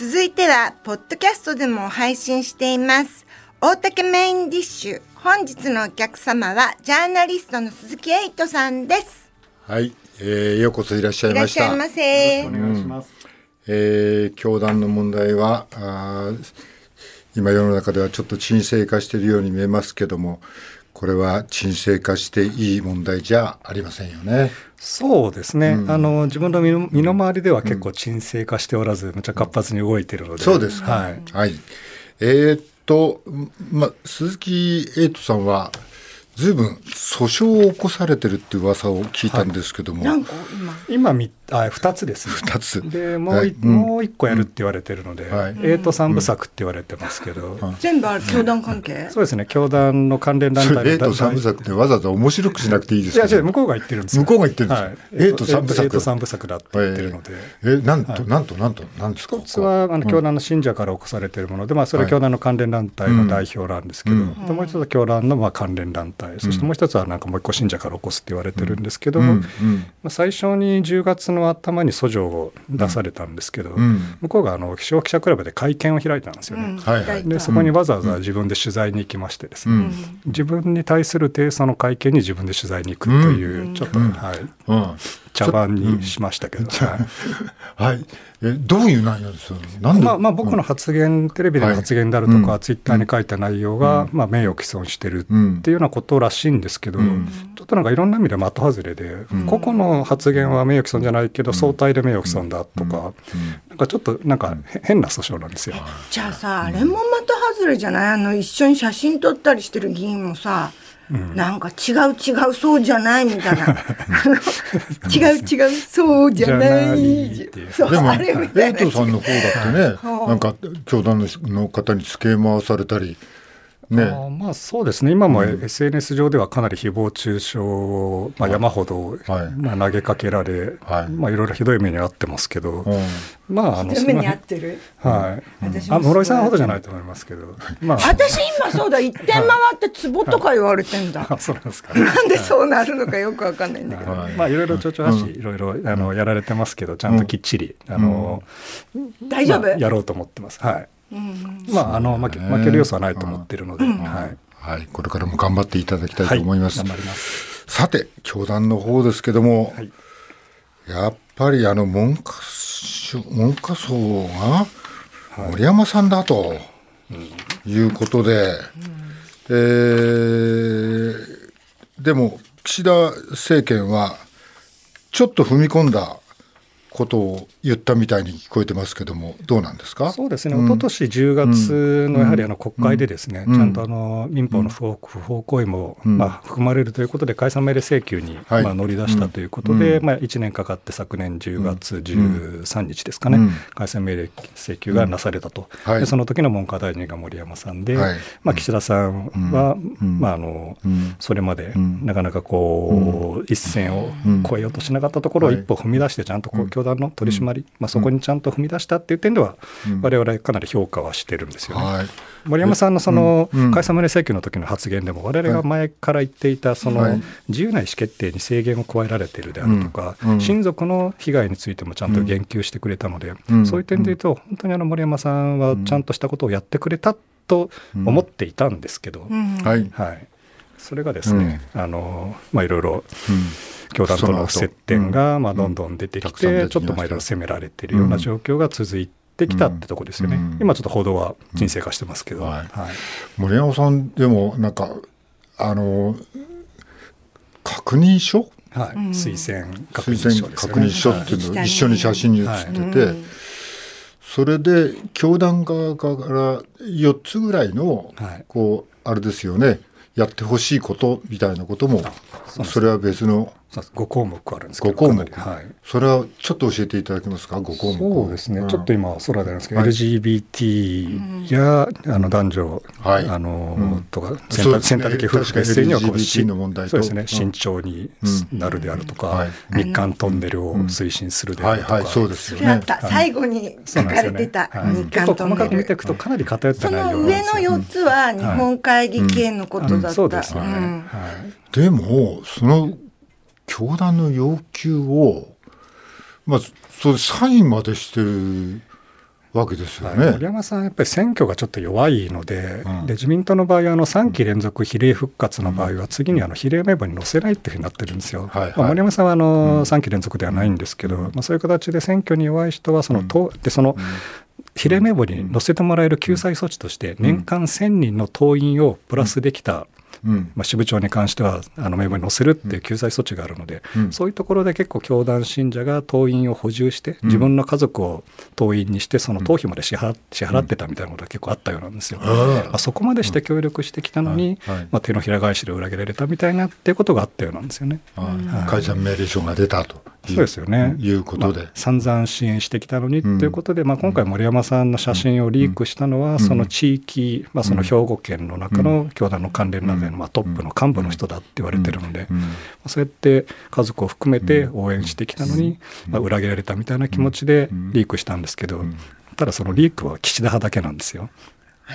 続いてはポッドキャストでも配信しています。大竹メインディッシュ。本日のお客様はジャーナリストの鈴木エイトさんです。はい、えー、ようこそいらっしゃいました。いらっしゃいませ。お願いします。えー、教団の問題はあー今世の中ではちょっと沈静化しているように見えますけどもこれは沈静化していい問題じゃありませんよね。そうですね、あの自分の身の身の回りでは結構沈静化しておらず、むちゃ活発に動いているので、そうですか。はい、はい。えーっと、ま、鈴木エイトさんは、ずいぶん訴訟を起こされてるっていう噂を聞いたんですけども、何個今あ2つですね。二つ。でもう,、はい。うん。もう一個やるって言われてるので、はい。エイト三部作って言われてますけど、全部ある教団関係？そうですね教団の関連団そ体。エイト三部作ってわざわざ面白くしなくていいでいやすか、違う向こうが言ってるんですよ。向こうが言ってるんですよ。はい、エイト三部作。エイト三部作だって言ってるので。えなんと、なんとなんとなんですか？一つはあの教団の信者から起こされているもので、まあ、それは教団の関連団体の代表なんですけど、うん。でもう一つは教団のまあ関連団体、そしてもう一つはなんかもう一個信者から起こすって言われてるんですけど、うん。うん。まあ、最初に10月の頭に訴状を出されたんですけど、うん。向こうがあの気象記者クラブで会見を開いたんですよね。はいはい。でそこにわざわざ自分で取材に行きましてですね、うん。自分に対する提訴の会見に自分で取材に行くという、ちょっと、はい、うん茶番にしましたけど、はい はい。え、どういう内容ですなんで、まあ、まあ僕の発言、テレビでの発言であるとか、はい。ツイッターに書いた内容が、まあ、名誉毀損してるってうんいうようなことらしいんですけど、ん。ちょっとなんかいろんな意味で的外れで、個々の発言は名誉毀損じゃないけど、相対で名誉毀損だとか、なんかちょっとなんかへ変な訴訟なんですよ。じゃあさあれも的外れじゃない？あの一緒に写真撮ったりしてる議員もさ、なんか違う違うそうじゃないみたいな。違う違うそうじゃない。でも、あれみたエイトさんの方だってね、なんか、教団の方に付け回されたり、ね。あーまあそうですね、今も SNS 上ではかなり誹謗中傷を、まあ、山ほど、はい。まあ、投げかけられ、はい。まあ、いろいろひどい目に遭ってますけど、うん。まあ、あの目に合っそてるのはい、私もあ室井さんほどじゃないと思いますけど、まあ、私今そうだ。一点回ってツボとか言われてんだ、あそうなんですか、なんでそうなるのかよくわかんないんだけど、はい。まあいろいろ蝶々発信いろいろあのやられてますけどちゃんときっちり、あの大丈夫、まあやろうと思ってます。はい、まああの負け負ける要素はないと思ってるので、はい。はい。これからも頑張っていただきたいと思います。頑張ります。さて、教団の方ですけども、はい。やっぱりあの文科省文科省が森山さんだということで、えーでも岸田政権はちょっと踏み込んだことを言ったみたいに聞こえてますけどもどうなんですか？そうですね、一昨年10月のやはりあの国会でですね、うん。ちゃんとあの民法の不法不法行為もまあ含まれるということで、解散命令請求にはい。まあ乗り出したということで、うん。まあ、1年かかって昨年10月13日ですかね、うん。解散命令請求がなされたと、はい。でその時の文科大臣が森山さんで、はい。まあ、岸田さんは、うん。まあ、あのうん。それまでん。なかなかこう、一線を越えようとしなかったところをはい。一歩踏み出して、ちゃんとこう教団の取り締まり、まあ、そこにちゃんと踏み出したっていう点では、我々かなり評価はしてるんですよね。はい。森山さんのそのうん。うん。解散命令請求の時の発言でも、我々が前から言っていた、そはい。の自由な意思決定に制限を加えられているであるとかうん。うん、親族の被害についてもちゃんと言及してくれたのでうん、そういう点で言うと、本当にあの森山さんはちゃんとしたことをやってくれたと思っていたんですけど、はいはい、それがですね、あのまあ、いろいろ教団との接点がまあどんどん出てきて、ちょっとまあいろいろ責められているような状況が続いてきたってとこですよね、うん。今ちょっと報道は沈静化してますけど、はい。はい。森山さんでもなんかあの確認書？はい。推薦確認推薦書ですよね。確認書っていうのを一緒に写真に写ってて、それで教団側から4つぐらいの、はい。こうあれですよね。やってほしいことみたいなこともそれは別の5項目あるんですけ5ど項目、はい。それはちょっと教えていただけますか？5項目。そうですね、ん。ちょっと今、空であるんですけど、はい。LGBT や、あの男女、はい。あのうん。とか選択選択的夫婦別姓にはこうしの問題と。そうですね、うん。慎重になるであるとか、はい。日韓トンネルを推進するであるとか、はいはいそうですよね。最後に書かれてた、はい。日韓トンネ細かく見ていルくと、かなり偏ったそ内容の上の4つは日本会議系のことだった、そうですよね、うん。はい。でもその教団の要求をまあそれサインまでしてるわけですよはい。森ね。山さん、やっぱり選挙がちょっと弱いので、うん。で自民党の場合はあの3期連続比例復活の場合は、次にあの比例名簿に載せないっていうふうになってるんですよ。はいはい。まあ、森山さんはあうん。の3期連続ではないんですけど、まあ、そういう形で選挙に弱い人はその、党でその比例名簿に載せてもらえる救済措置として、年間1000人の党員をプラスできた、うん。まあ、支部長に関してはあの名簿に載せるっていう救済措置があるので、うん。そういうところで結構教団信者が党員を補充して自分の家族を党員にしてその党費まで支払支払ってたみたいなことが結構あったようなんですよ。あまあそこまでして協力してきたのに、はいはい。まあ、手のひら返しで裏切られたみたいなっていうことがあったようなんですよね。はい。解散命令書が出たと。いそうですよね。いうことで。まあ。散々支援してきたのにということで、まあ、今回、森山さんの写真をリークしたのは、その地域、まあ、その兵庫県の中の教団の関連団体のまあトップの幹部の人だって言われてるので、うん。そうやって家族を含めて応援してきたのに、まあ、裏切られたみたいな気持ちでリークしたんですけど、ただそのリークは岸田派だけなんですよ。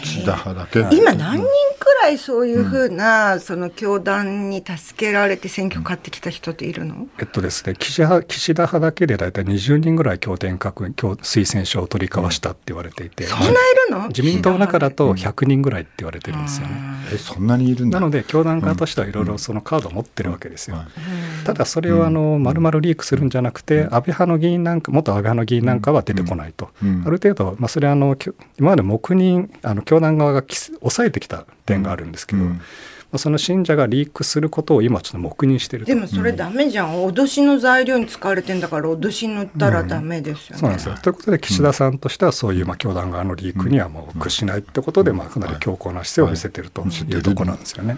岸田派だけ。今何人くらいそういうふうな、その教団に助けられて選挙勝ってきた人っているの、えっとですね、岸田岸田派だけで大体20人ぐらい経典確認、教推薦書を取り交わしたって言われていて、そんないるの？自民党の中だと100人ぐらいって言われてるんですよね。え、そんなにいるんだ。なので、教団側としてはいろいろそのカードを持ってるわけですよ。はい。ただ、それをあの丸々リークするんじゃなくて、安倍派の議員なんか、元安倍派の議員なんかは出てこないと、うん。ある程度、まあ、それはあのきょ今まで黙認、あの教団側が抑えてきた点があるんですけど、うん。まあ、その信者がリークすることを今、ちょっと黙認してると。でもそれダメじゃん、脅しの材料に使われてんだから脅しに乗ったらダメですよね、そうなんですよ。ということで、岸田さんとしては、そういうまあ教団側のリークにはもう屈しないってことで、まあかなり強硬な姿勢を見せてるとい。うところなんですよね。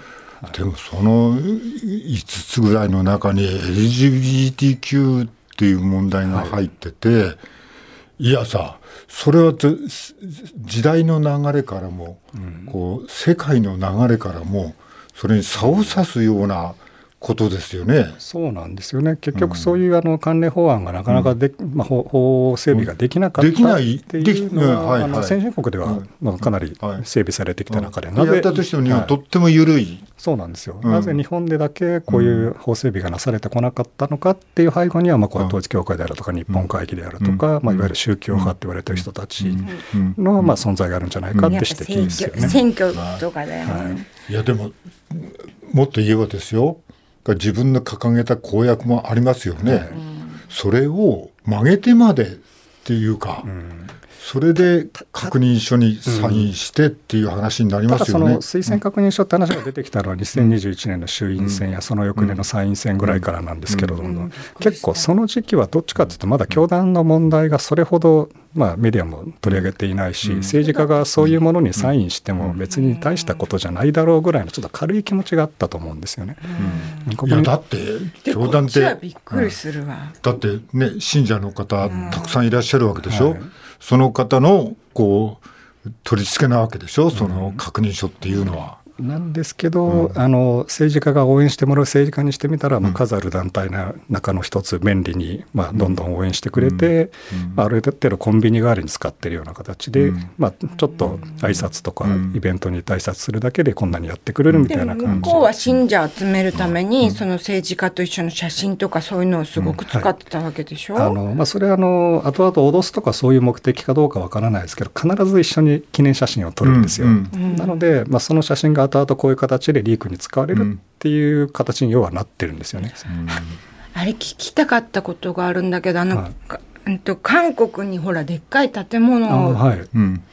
でもその5つぐらいの中に LGBTQ っていう問題が入ってて、い、やさそれは時代の流れからも、こう世界の流れからもそれに差を指すようなことですよね。そうなんですよね。結局そういうあの関連法案がなかなかで、まあ法法整備ができなかったできない？っていうのは、できうん。はいあのはい先進国ではうん。まあかなりはい。整備されてきた中で、やったとしても日本、はい。とっても緩い。そうなんですよ、うん。なぜ日本でだけこういう法整備がなされてこなかったのかっていう背後には、まあ、こういう統一教会であるとか、日本会議であるとか、まあ、いわゆる宗教派って言われてる人たちうん。の、まあ、存在があるんじゃないかって指摘ですよね。挙選挙とかだよね、いやでももっと言えばですよ自分の掲げた公約もありますよね、それを曲げてまでっていうか、それで確認書にサインしてっていう話になりただそのますよね。推薦確認書って話が出てきたのは2021年の衆院選やその翌年の参院選ぐらいからなんですけれども、結構その時期はどっちかというとまだ教団の問題がそれほど、まあ、メディアも取り上げていないし、政治家がそういうものにサインしても別に大したことじゃないだろうぐらいのちょっと軽い気持ちがあったと思うんですよね。ここにいやだって教団ってびっくりするわ、だってね信者の方たくさんいらっしゃるわけでしょ、はい。その方のこう取り付けなわけでしょ？その確認書っていうのは。なんですけど、あの政治家が応援してもらう政治家にしてみたら、まあ、数ある団体の中の一つ便利に、まあ、どんどん応援してくれて、まあ、ある程度コンビニ代わりに使ってるような形で、まあ、ちょっと挨拶とかイベントに対拶するだけでこんなにやってくれるみたいな感じ。向こうは信者を集めるために、その政治家と一緒の写真とかそういうのをすごく使ってたわけでしょ、あのまあ、それはあの後々脅すとかそういう目的かどうかわからないですけど必ず一緒に記念写真を撮るんですよ。うん。なので、まあ、その写真が後々こういう形でリークに使われるっていう形に要はなってるんですよね。あれ聞きたかったことがあるんだけどあの、はい。かうんと韓国にほらでっかい建物をあはい、うん。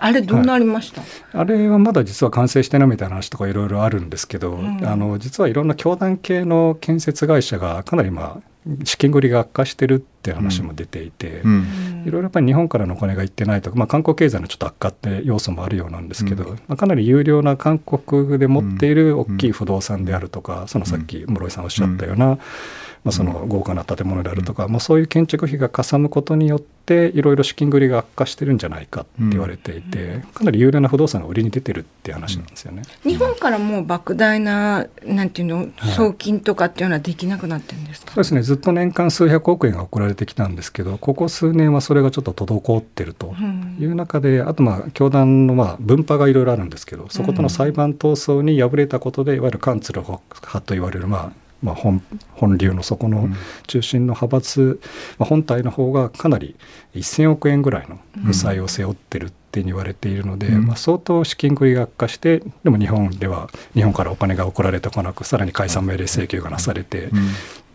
あれどうなりました、あれはまだ実は完成してないみたいな話とかいろいろあるんですけど、ん。あの実はいろんな教団系の建設会社がかなりまあ資金繰りが悪化してるっていう話も出ていて、うん。いろいろやっぱり日本からのお金が行ってないとか、まあ、韓国経済のちょっと悪化って要素もあるようなんですけど、まあ、かなり有料な韓国で持っている大きい不動産であるとか、そのさっき室井さんおっしゃったような、まあ、その豪華な建物であるとか、まあ、そういう建築費がかさむことによっていろいろ資金繰りが悪化してるんじゃないかって言われていて、かなり有料な不動産が売りに出てるっていう話なんですよね。日本からもう莫大ななんていうの送金とかっていうのはできなくなってるんですか、そうですね。ずっと年間数百億円が送られてきたんですけどここ数年はそれがちょっと滞ってるという中で、あとまあ教団のまあ分派がいろいろあるんですけどそことの裁判闘争に敗れたことでいわゆるカンツル派と言われるまあまあ、本本流のそこの中心の派閥、まあ、本体の方がかなり1000億円ぐらいの負債を背負ってるって言われているので、まあ、相当資金繰りが悪化してでも日本では日本からお金が送られてこなくさらに解散命令請求がなされて。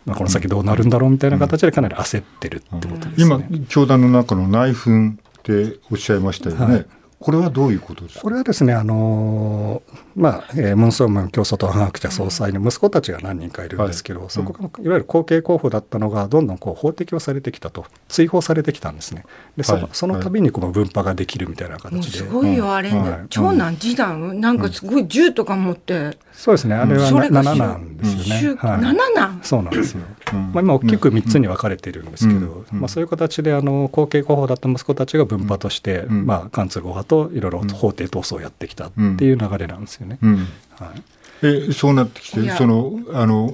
まあ、この先どうなるんだろうみたいな形でかなり焦ってるってことですね、今教団の中の内紛っておっしゃいましたよね、はい。これはどういうことですか？これはですね、あのまあ、えー、ムン・ソンムン教祖とハン・ハクチャ総裁の息子たちが何人かいるんですけど、はい、そこがいわゆる後継候補だったのが、どんどんこう法的をされてきたと、追放されてきたんですね。で、そ,、その度にこの分派ができるみたいな形で。すごいよ、あれ、ね、はい、長男、次男、なんかすごい銃とか持って。そうですね、あれは7なんですよね。はい、7なん？そうなんですよ。まあ、今大きく3つに分かれているんですけど、まあ、そういう形であの後継候補だった息子たちが分派として、まあ、貫通派といろいろ法廷闘争をやってきたっていう流れなんですよね。はい、えそうなってきてそのあの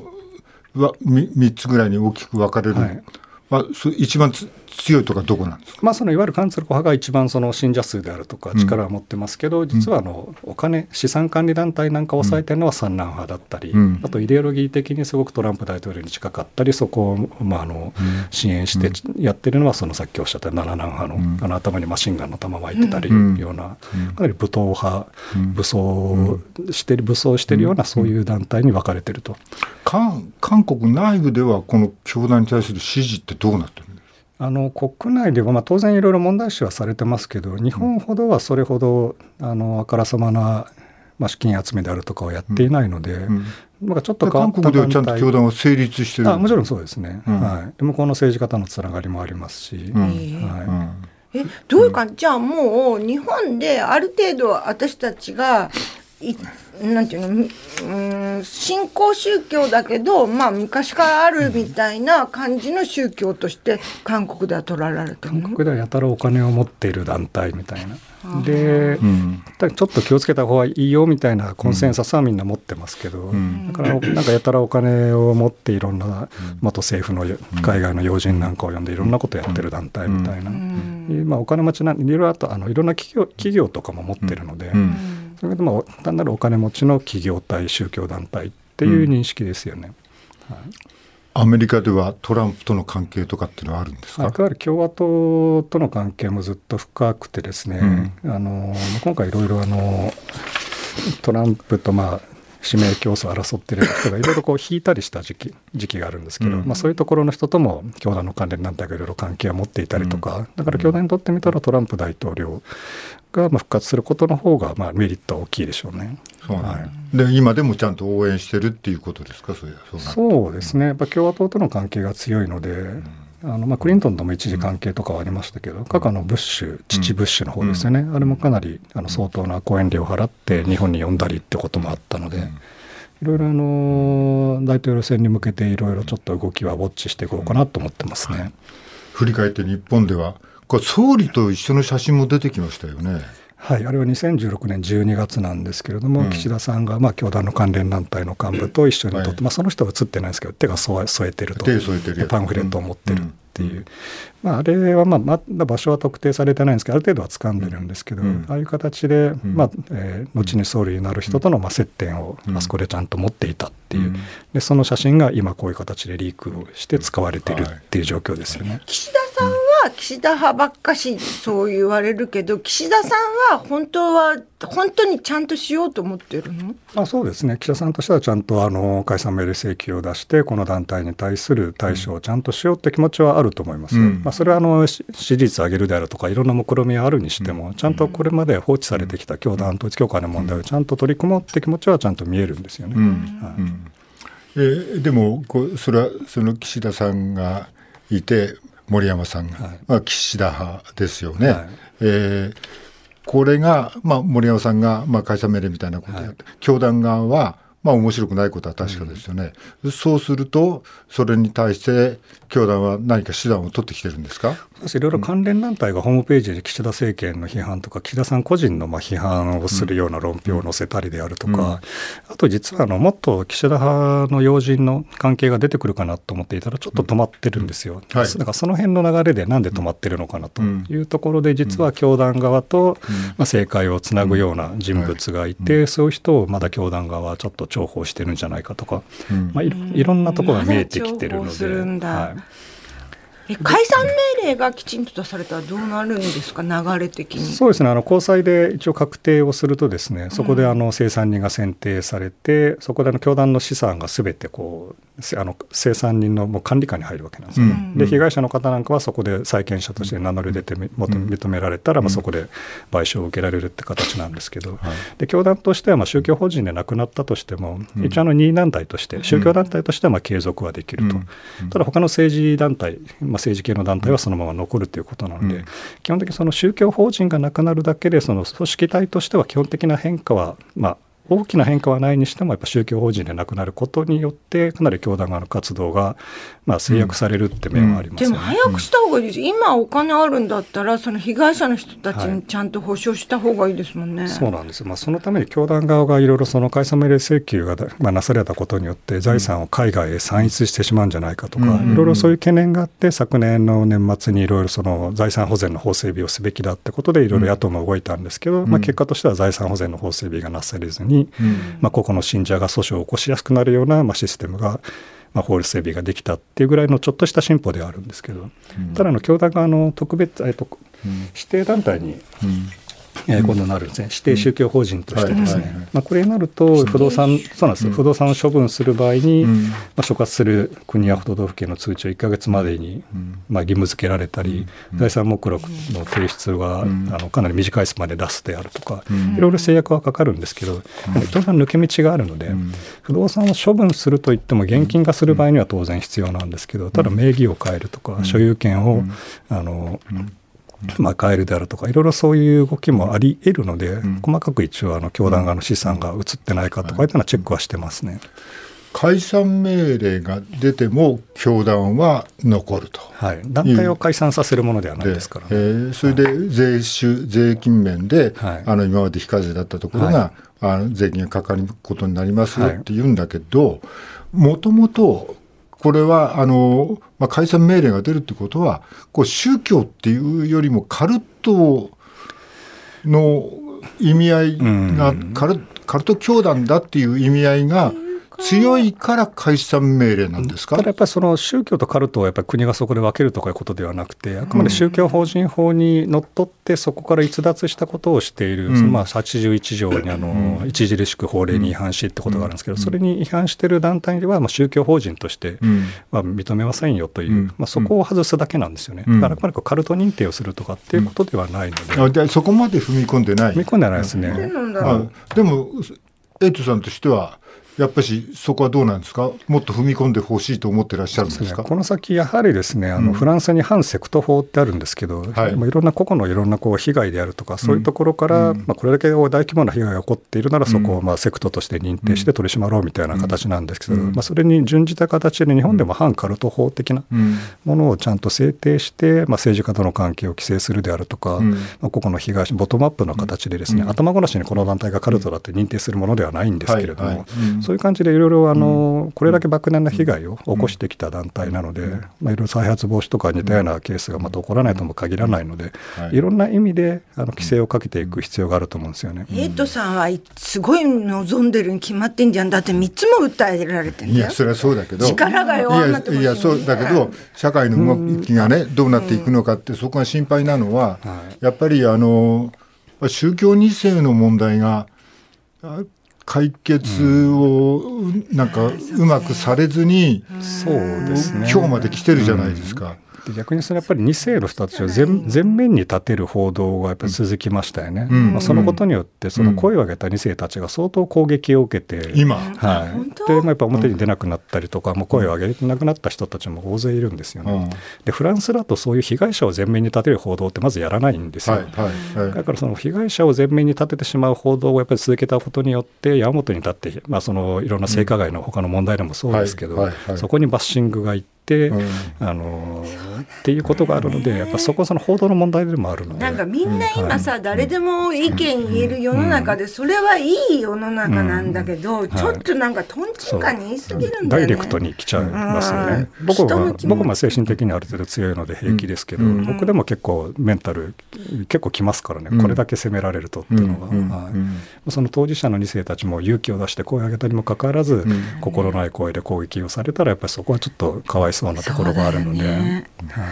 は 3, つぐらいに大きく分かれる、はい、まあ、一番強いとかどこなんですか、まあ、そのいわゆるカンツル派が一番その信者数であるとか力を持ってますけど、うん、実はあのお金資産管理団体なんかを抑えてるのは三男派だったり、うん、あとイデオロギー的にすごくトランプ大統領に近かったりそこを、まあ、あの支援してやってるのはそのさっきおっしゃった七男派の,、あの頭にマシンガンの弾巻いてたりような、かなり武闘派、武装してる武装してるようなそういう団体に分かれてると。韓韓国内部ではこの教団に対する支持ってどうなってるあの国内では、まあ、当然いろいろ問題視はされてますけど日本ほどはそれほどあのあからさまな、まあ、資金集めであるとかをやっていないので、うんうん、なんかちょっと韓国ではちゃんと教団は成立してるあもちろんそうですね、うん、はい、向こうの政治家とのつながりもありますし。はい。えどういうか、じゃあもう日本である程度私たちがなんていうのうん新興宗教だけど、まあ、昔からあるみたいな感じの宗教として韓国では取られてる韓国ではやたらお金を持っている団体みたいな。で、うん、ちょっと気をつけた方がいいよみたいなコンセンサスはみんな持ってますけど、うん、だからなんかやたらお金を持っていろんな元政府の海外の要人なんかを呼んでいろんなことやってる団体みたいな、まあ、お金持ちないろいろあとあのいろんな企業企業とかも持ってるので。うんそれでまあ単なるお金持ちの企業体宗教団体っていう認識ですよね。はいアメリカではトランプとの関係とかっていうのはあるんですか？やはり共和党との関係もずっと深くてですね、うん、あの今回いろいろあのトランプとまあ指名競争を争ってる人がいろいろこう引いたりした時期時期があるんですけど、うん、まあ、そういうところの人とも教団の関連団体がいろいろ関係を持っていたりとか、うん、だから教団にとってみたらトランプ大統領が復活することの方がまあメリットは大きいでしょうね。そうはい、で今でもちゃんと応援してるっていうことですか？そそうですね。やっぱ共和党との関係が強いので、うん、あのまあ、クリントンとも一時関係とかはありましたけど、うん、過去のブッシュ父ブッシュの方ですよね、うん、あれもかなりあの相当な講演料を払って日本に呼んだりってこともあったので。いろいろあの大統領選に向けていろいろちょっと動きはウォッチしていこうかなと思ってますね。振り返って日本ではこれ総理と一緒の写真も出てきましたよね。はい、あれは2016年12月なんですけれども、うん、岸田さんが、まあ、教団の関連団体の幹部と一緒に撮って、はい、まあ、その人は写ってないんですけど、手が添えてると、手添えてるパンフレットを持ってるっていう、うん、まあ、あれは、まあ、まだ場所は特定されてないんですけど、ある程度は掴んでるんですけど、うん、ああいう形で、まあえー、後に総理になる人との、まあ、接点をあそこでちゃんと持っていたっていう、でその写真が今、こういう形でリークをして使われてるっていう状況ですよね。岸田さん岸田派ばっかしそう言われるけど岸田さんは本当は本当にちゃんとしようと思ってるの？あそうですね。岸田さんとしてはちゃんとあの解散命令請求を出してこの団体に対する対処をちゃんとしようって気持ちはあると思います、うん、まあ、それはあの支持率上げるであるとかいろんな目論みはあるにしても、ちゃんとこれまで放置されてきた教団統一教会の問題をちゃんと取り組もうって気持ちはちゃんと見えるんですよね。はい。えー、でもこうそれはその岸田さんがいて森山さんが、はい、まあ、岸田派ですよね。はい、えー、これが、まあ、森山さんが、まあ、解散命令みたいなことをやって、はい、教団側は、まあ面白くないことは確かですよね、うん、そうすると、それに対して教団は何か手段を取ってきてるんですか？いろいろ関連団体がホームページで岸田政権の批判とか、岸田さん個人のまあ批判をするような論評を載せたりであるとか、うん、あと実はあのもっと岸田派の要人の関係が出てくるかなと思っていたら、ちょっと止まってるんですよ。はい、だからその辺の流れでなんで止まってるのかなというところで、実は教団側とまあ政界をつなぐような人物がいて、そういう人をまだ教団側はちょっと重宝してるんじゃないかとか、まあ、いろんなところが見えてきてるので。はい解散命令がきちんと出されたらどうなるんですか、流れ的に。そうですね、あの高裁で一応確定をすると、ですねそこであの生産人が選定されて、うん、そこであの教団の資産がすべてこうあの生産人のもう管理下に入るわけなんですよね、うん、で被害者の方なんかはそこで債権者として名乗り出て認められたら、まあ、そこで賠償を受けられるって形なんですけど、で教団としてはまあ宗教法人でなくなったとしても、一応あの任意団体として、宗教団体としてはまあ継続はできると、ただ他の政治団体、まあ、政治系の団体はそのまま残るということなので、うん、基本的にその宗教法人がなくなるだけでその組織体としては基本的な変化は、まあ、大きな変化はないにしてもやっぱ宗教法人でなくなることによってかなり教団側の活動がまあ制約されるって面はあります、ね。うん。うん、でも早くした方がいい。です、今お金あるんだったらその被害者の人たちにちゃんと保証した方がいいですもんね、はい、そうなんです、まあ、そのために教団側がいろいろその解散命令請求が、まあ、なされたことによって財産を海外へ散逸してしまうんじゃないかとか、いろいろそういう懸念があって昨年の年末にいろいろその財産保全の法整備をすべきだってことでいろいろ野党も動いたんですけど、まあ、結果としては財産保全の法整備がなされずに、まあ個々の信者が訴訟を起こしやすくなるような、まあ、システムが、まあ、法律整備ができたっていうぐらいのちょっとした進歩ではあるんですけど、うん、ただの教団があの特別、えっと、指定団体に、えー、今度なるんですね、指定宗教法人としてですね、まあ、これになると、不動産、そうなんです、不動産を処分する場合に、まあ、所轄する国や都道府県の通知を1か月までに、まあ、義務付けられたり、財産目録の提出は、あのかなり短いスパンで出すであるとか、いろいろ制約はかかるんですけど、当然抜け道があるので、不動産を処分するといっても、現金化する場合には当然必要なんですけど、ただ名義を変えるとか、所有権を、あの、まあ、変えるであるとか、いろいろそういう動きもあり得るので、うん、細かく一応、あの教団側の資産が移ってないかとかい。うのはチェックはしてますね。解散命令が出ても教団は残ると、はい、団体を解散させるものではないですから、ね、えー、それで税収、税金面で、はい、あの今まで非課税だったところが、はい、あの税金がかかることになりますよって言うんだけど、もともとこれはあの、まあ、解散命令が出るってことは、こう宗教っていうよりもカルトの意味合いが、カルカルト教団だっていう意味合いが、強いから解散命令なんですか？ただやっぱりその宗教とカルトをやっぱり国がそこで分けるとかいうことではなくて、あくまで宗教法人法にのっとって、そこから逸脱したことをしている、うん、そのまあ81条にあの、著しく法令に違反しってことがあるんですけど、それに違反している団体では、まあ、宗教法人としては認めませんよという、まあ、そこを外すだけなんですよね。だからあくまでカルト認定をするとかっていうことではないので。でそこまで踏み込んでない。踏み込んでないですね。でもエイトさんとしてはやっぱりそこはどうなんですか、もっと踏み込んでほしいと思ってらっしゃるんですか、ね、この先、やはりですねあの、フランスに反セクト法ってあるんですけど、はい、いろんな個々のいろんなこう被害であるとか、そういうところから、うん、まあ、これだけ大規模な被害が起こっているなら、そこをまあセクトとして認定して取り締まろうみたいな形なんですけど、うん、まあ、それに準じた形で、日本でも反カルト法的なものをちゃんと制定して、まあ、政治家との関係を規制するであるとか、まあ、個々の被害者、ボトムアップの形でですね、頭ごなしにこの団体がカルトだって認定するものではないんですけれども、そういう感じでいろいろあのこれだけ莫大な被害を起こしてきた団体なので、まあ、いろいろ再発防止とか似たようなケースがまた起こらないとも限らないので、い。ろんな意味であの規制をかけていく必要があると思うんですよね。エイトさんはすごい望んでるに決まってんじゃん。だって3つも訴えられてんいやそれはそうだけど。力が弱まっていやそうだけど社会の動きがねどうなっていくのかってそこが心配なのは、やっぱりあの宗教2世の問題が解決をなんかうまくされずに、そうですね、今日まで来てるじゃないですか。で逆にそのやっぱり2世の人たちを前前面に立てる報道がやっぱり続きましたよね、うん、まあ、そのことによってその声を上げた2世たちが相当攻撃を受けて、今、はい、で、まあ、やっぱ表に出なくなったりとか、もう声を上げなくなった人たちも大勢いるんですよね、うん、でフランスだとそういう被害者を前面に立てる報道ってまずやらないんですよ、はいはいはい、だからその被害者を前面に立ててしまう報道をやっぱり続けたことによって矢面に立って、まあ、そのいろんな性加害の他の問題でもそうですけど、そこにバッシングがいってて、あのっていうことがあるのでやっぱそこはその報道の問題でもあるので。なんかみんな今さ、誰でも意見言える世の中で、それはいい世の中なんだけど、ちょっとなんかとんちんかに言い過ぎるんだよね。ダイレクトに来ちゃいますよね。僕は僕は精神的にある程度強いので平気ですけど、僕でも結構メンタル結構きますからね、これだけ責められるとっていうのは、はい、その当事者の2世たちも勇気を出して声を上げたにもかかわらず、心ない声で攻撃をされたらやっぱりそこはちょっとかわいそうなところがあるので。ねはい、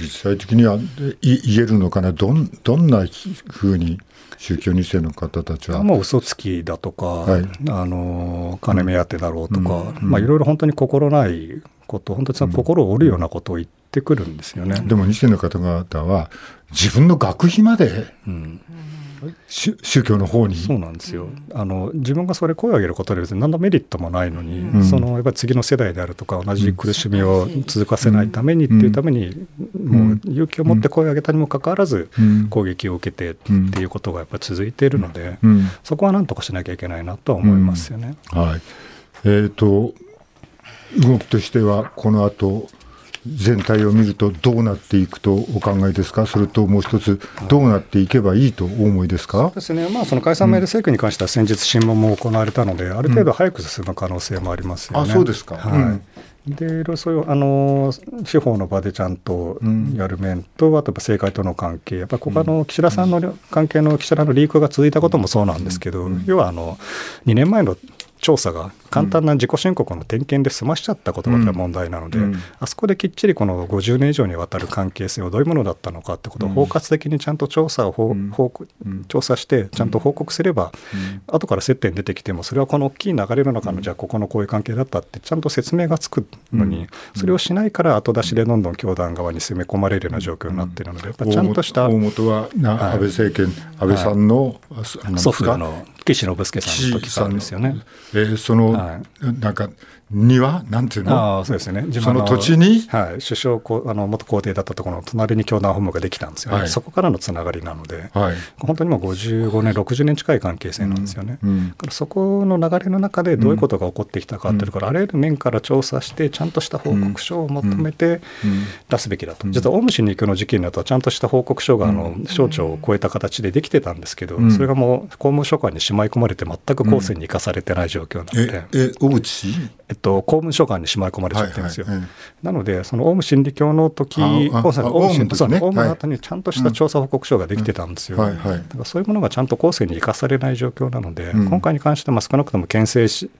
実際的には言えるのかな？どんどんなふうに宗教2世の方たちは？もう嘘つきだとか、はい、あの金目当てだろうとか、うん、まあ、いろいろ本当に心ないこと本当にその心を折るようなことを言ってくるんですよね。でも2世の方々は自分の学費まで、うん宗教の方に。そうなんですよ。あの自分がそれ声を上げることで別に何のメリットもないのに、うん、そのやっぱり次の世代であるとか同じ苦しみを続かせないためにっていうために、うん、もう勇気を持って声を上げたにもかかわらず攻撃を受けてっていうことがやっぱり続いているので、そこは何とかしなきゃいけないなとは思いますよね。はいえーと動きとしてはこの後全体を見るとどうなっていくとお考えですか、それともう一つ、どうなっていけばいいとお思いですか？そうですね、まあ、その解散命令請求に関しては先日、審問も行われたので、うん、ある程度早く進む可能性もありますよね。あそうですか、はい、でそういうあの司法の場でちゃんとやる面と、うん、あと政界との関係、やっぱりここの岸田さんの関係の岸田のリークが続いたこともそうなんですけど、うん、要はあの2年前の調査が簡単な自己申告の点検で済ましちゃったことが問題なので、うん、あそこできっちりこの50年以上にわたる関係性をどういうものだったのかってことを包括的にちゃんと調査を、うん、調査してちゃんと報告すれば、うん、後から接点出てきてもそれはこの大きい流れの中のじゃあここのこういう関係だったってちゃんと説明がつくのに、それをしないから後出しでどんどん教団側に攻め込まれるような状況になっているのでやっぱちゃんとした大元は安倍政権、安倍さんの、はい、祖父の岸信介さんの時からですよね。えー、その、はい、なんか庭？なんていうの？あそうですね。その土地に、はい、首相あの元皇帝だったところの隣に教団本部ができたんですよね、はい、そこからのつながりなので、はい、本当にもう55年60年近い関係性なんですよね、うん。うん、からそこの流れの中でどういうことが起こってきたかっていうから、うん、あらゆる面から調査してちゃんとした報告書を求めて出すべきだと、実はオウム真理教の事件だとちゃんとした報告書があの省庁を超えた形でできてたんですけど、それがもう公務所管にしまい込まれて全く後世に生かされてない状況なので、え小渕氏？えっと、公務所管にしまい込まれちゃってるんですよ。はいはい、なので、そのオウム真理教の時オウムの後にちゃんとした調査報告書ができてたんですよ。だからそういうものがちゃんと後世に生かされない状況なので、うん、今回に関しては少なくとも憲政史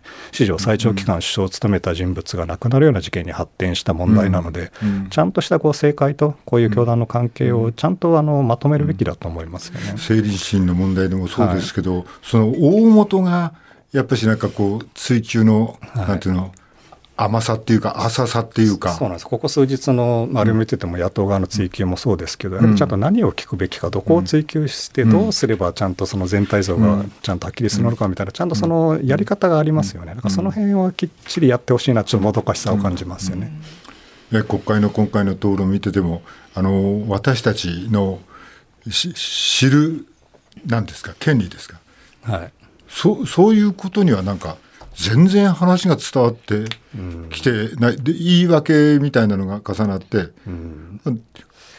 上最長期間首相を務めた人物が亡くなるような事件に発展した問題なので、ちゃんとしたこう政界とこういう教団の関係をちゃんとあのまとめるべきだと思いますよね。政治審の問題でもそうですけど、はい、その大元がやっぱしなんかこう追及の、なんていうの甘さっていうか浅さっていうか。そうなんです。ここ数日のあれを見てても野党側の追及もそうですけど、うん、ちゃんと何を聞くべきかどこを追及してどうすればちゃんとその全体像がちゃんとはっきりするのかみたいなちゃんとそのやり方がありますよね。だからその辺をきっちりやってほしいなちょっともどかしさを感じますよね。うん、国会の今回の討論を見ててもあの私たちの知るなんですか権利ですか、はい、そそういうことにはなんか全然話が伝わってきてない、で言い訳みたいなのが重なって、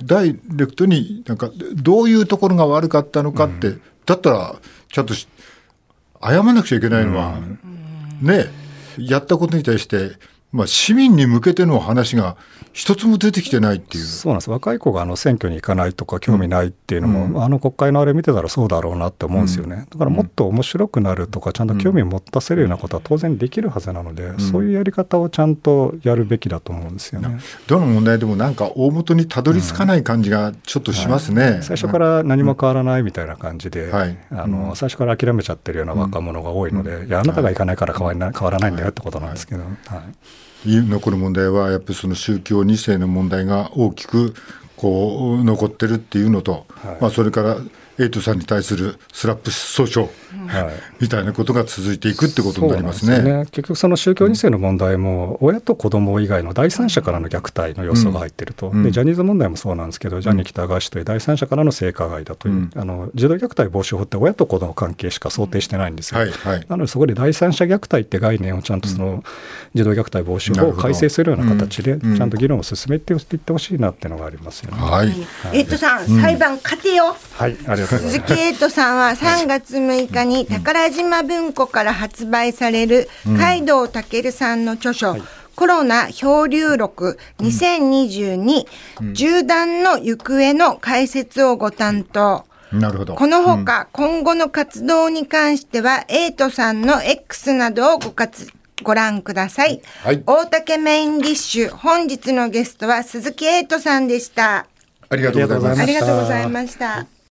ダイレクトになんかどういうところが悪かったのかって、だったらちゃんと謝らなくちゃいけないのは、ねやったことに対してまあ、市民に向けての話が一つも出てきてないっていう。そうなんです。若い子があの選挙に行かないとか興味ないっていうのも、うん、あの国会のあれ見てたらそうだろうなって思うんですよね、うん、だからもっと面白くなるとかちゃんと興味を持たせるようなことは当然できるはずなので、うん、そういうやり方をちゃんとやるべきだと思うんですよね。どの問題でもなんか大元にたどり着かない感じがちょっとしますね、はい、最初から何も変わらないみたいな感じで、あの最初から諦めちゃってるような若者が多いので、いやあなたが行かないから変わらないん。だよってことなんですけど。はい残る問題はやっぱりその宗教2世の問題が大きくこう残ってるっていうのと、はい。まあ、それからエイトさんに対するスラップ訴訟はい。みたいなことが続いていくってことになりますね。そうなんですよ結局その宗教2世の問題も親と子供以外の第三者からの虐待の要素が入ってると、うん。でジャニーズ問題もそうなんですけど、ジャニー喜多川氏という第三者からの性加害だという、うん。あの児童虐待防止法って親と子の関係しか想定してないんですよ。はいはい。なのでそこで第三者虐待って概念をちゃんとその児童虐待防止法を改正するような形でうん。ちゃんと議論を進めていってほしいなっていうのがありますよね。はい、エイトさん、裁判勝てよ。はい、ありが鈴。木エイトさんは3月6日に宝島文庫から発売される海道健さんの著書、コロナ漂流録2022、銃弾の行方の解説をご担当。なるほど。このほか、今後の活動に関しては、エイトさんの X などをご活ご覧ください。はい大竹メインディッシュ、本日のゲストは鈴木エイトさんでした。ありがとうございますありがとうございま。すありがとうございました。